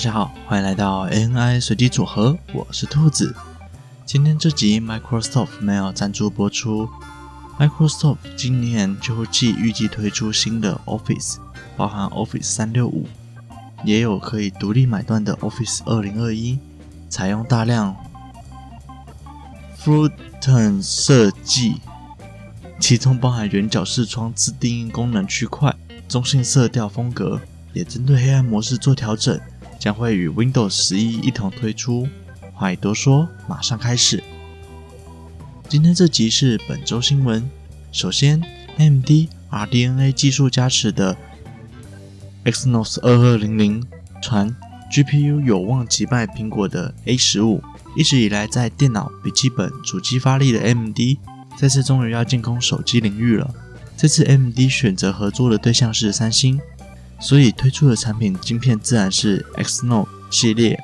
大家好，欢迎来到 ANI 随机组合，我是兔子。今天这集 Microsoft 没有赞助播出。Microsoft 今年秋季预计推出新的 Office，包含 Office 三六五，也有可以独立买断的 Office 二零二一，采用大量 Flutter 设计，其中包含圆角视窗、自定义功能区块、中性色调风格，也针对黑暗模式做调整。将会与 Windows 十一一同推出。话已多说，马上开始。今天这集是本周新闻。首先，MDR DNA 技术加持的 Exynos 二二零零传 GPU 有望击败苹果的 A 十五。一直以来在电脑、笔记本、主机发力的 MD，这次终于要进攻手机领域了。这次 MD 选择合作的对象是三星。所以推出的产品晶片自然是 Exynos 系列，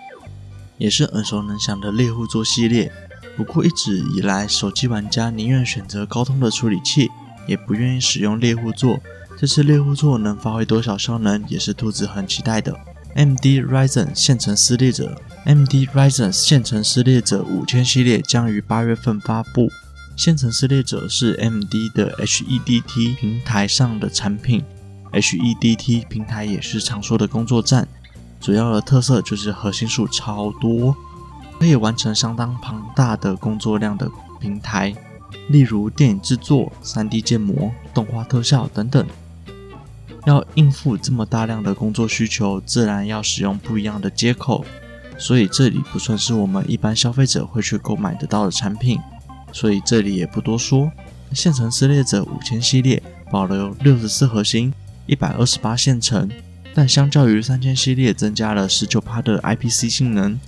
也是耳熟能详的猎户座系列。不过一直以来，手机玩家宁愿选择高通的处理器，也不愿意使用猎户座。这次猎户座能发挥多少效能，也是兔子很期待的。M D Ryzen 线程撕裂者，M D Ryzen 线程撕裂者五千系列将于八月份发布。线程撕裂者是 M D 的 HEDT 平台上的产品。HEDT 平台也是常说的工作站，主要的特色就是核心数超多，可以完成相当庞大的工作量的平台，例如电影制作、3D 建模、动画特效等等。要应付这么大量的工作需求，自然要使用不一样的接口，所以这里不算是我们一般消费者会去购买得到的产品，所以这里也不多说。线程撕裂者五千系列保留六十四核心。一百二十八线程，但相较于三千系列增加了十九帕的 IPC 性能。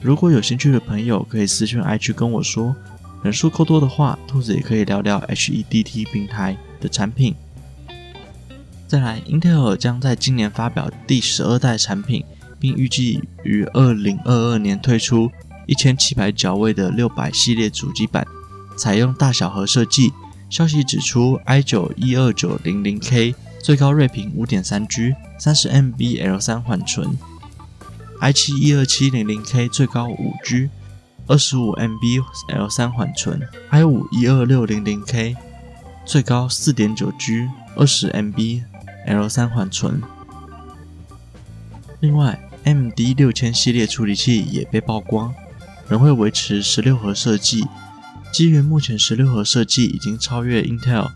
如果有兴趣的朋友，可以私讯 IG 跟我说。人数够多的话，兔子也可以聊聊 HEDT 平台的产品。再来，Intel 将在今年发表第十二代产品，并预计于二零二二年推出一千七百角位的六百系列主机板，采用大小核设计。消息指出，i 九一二九零零 K。最高睿频五点三 G，三十 MB L 三缓存；i 七一二七零零 K 最高五 G，二十五 MB L 三缓存；i 五一二六零零 K 最高四点九 G，二十 MB L 三缓存。另外，M D 六千系列处理器也被曝光，仍会维持十六核设计。基于目前十六核设计已经超越 Intel。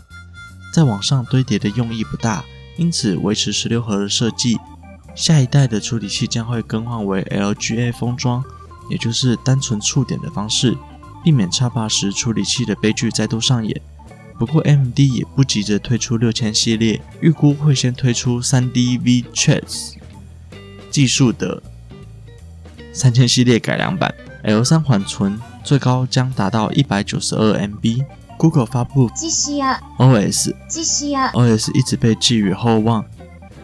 在往上堆叠的用意不大，因此维持十六核的设计。下一代的处理器将会更换为 LGA 封装，也就是单纯触点的方式，避免插拔时处理器的悲剧再度上演。不过 AMD 也不急着推出六千系列，预估会先推出 3D V-Trans 技术的三千系列改良版，L 三缓存最高将达到一百九十二 MB。Google 发布 OS，OS 一直被寄予厚望，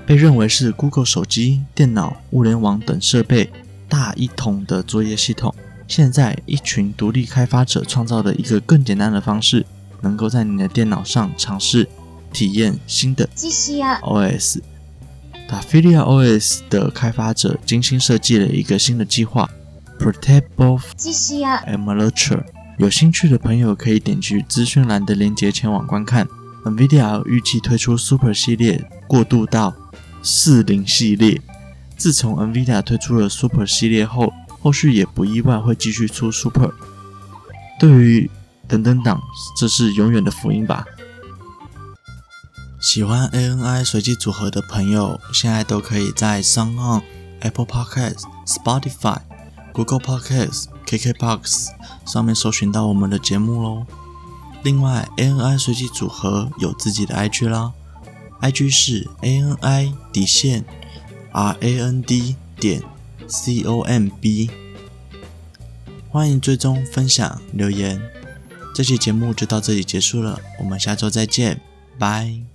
被认为是 Google 手机、电脑、物联网等设备大一统的作业系统。现在，一群独立开发者创造的一个更简单的方式，能够在你的电脑上尝试体验新的 OS。Tafilia OS 的开发者精心设计了一个新的计划，Protect Both Emulator。有兴趣的朋友可以点击资讯栏的链接前往观看。NVIDIA 预计推出 Super 系列，过渡到四零系列。自从 NVIDIA 推出了 Super 系列后，后续也不意外会继续出 Super。对于等等党，这是永远的福音吧。喜欢 ANI 随机组合的朋友，现在都可以在 SoundOn、Apple Podcasts、Spotify、Google Podcasts、KKBox 上面搜寻到我们的节目喽。另外，ANI 随机组合有自己的 IG 啦，IG 是 ANI 底线 RAND 点 COMB，欢迎追踪、分享、留言。这期节目就到这里结束了，我们下周再见，拜。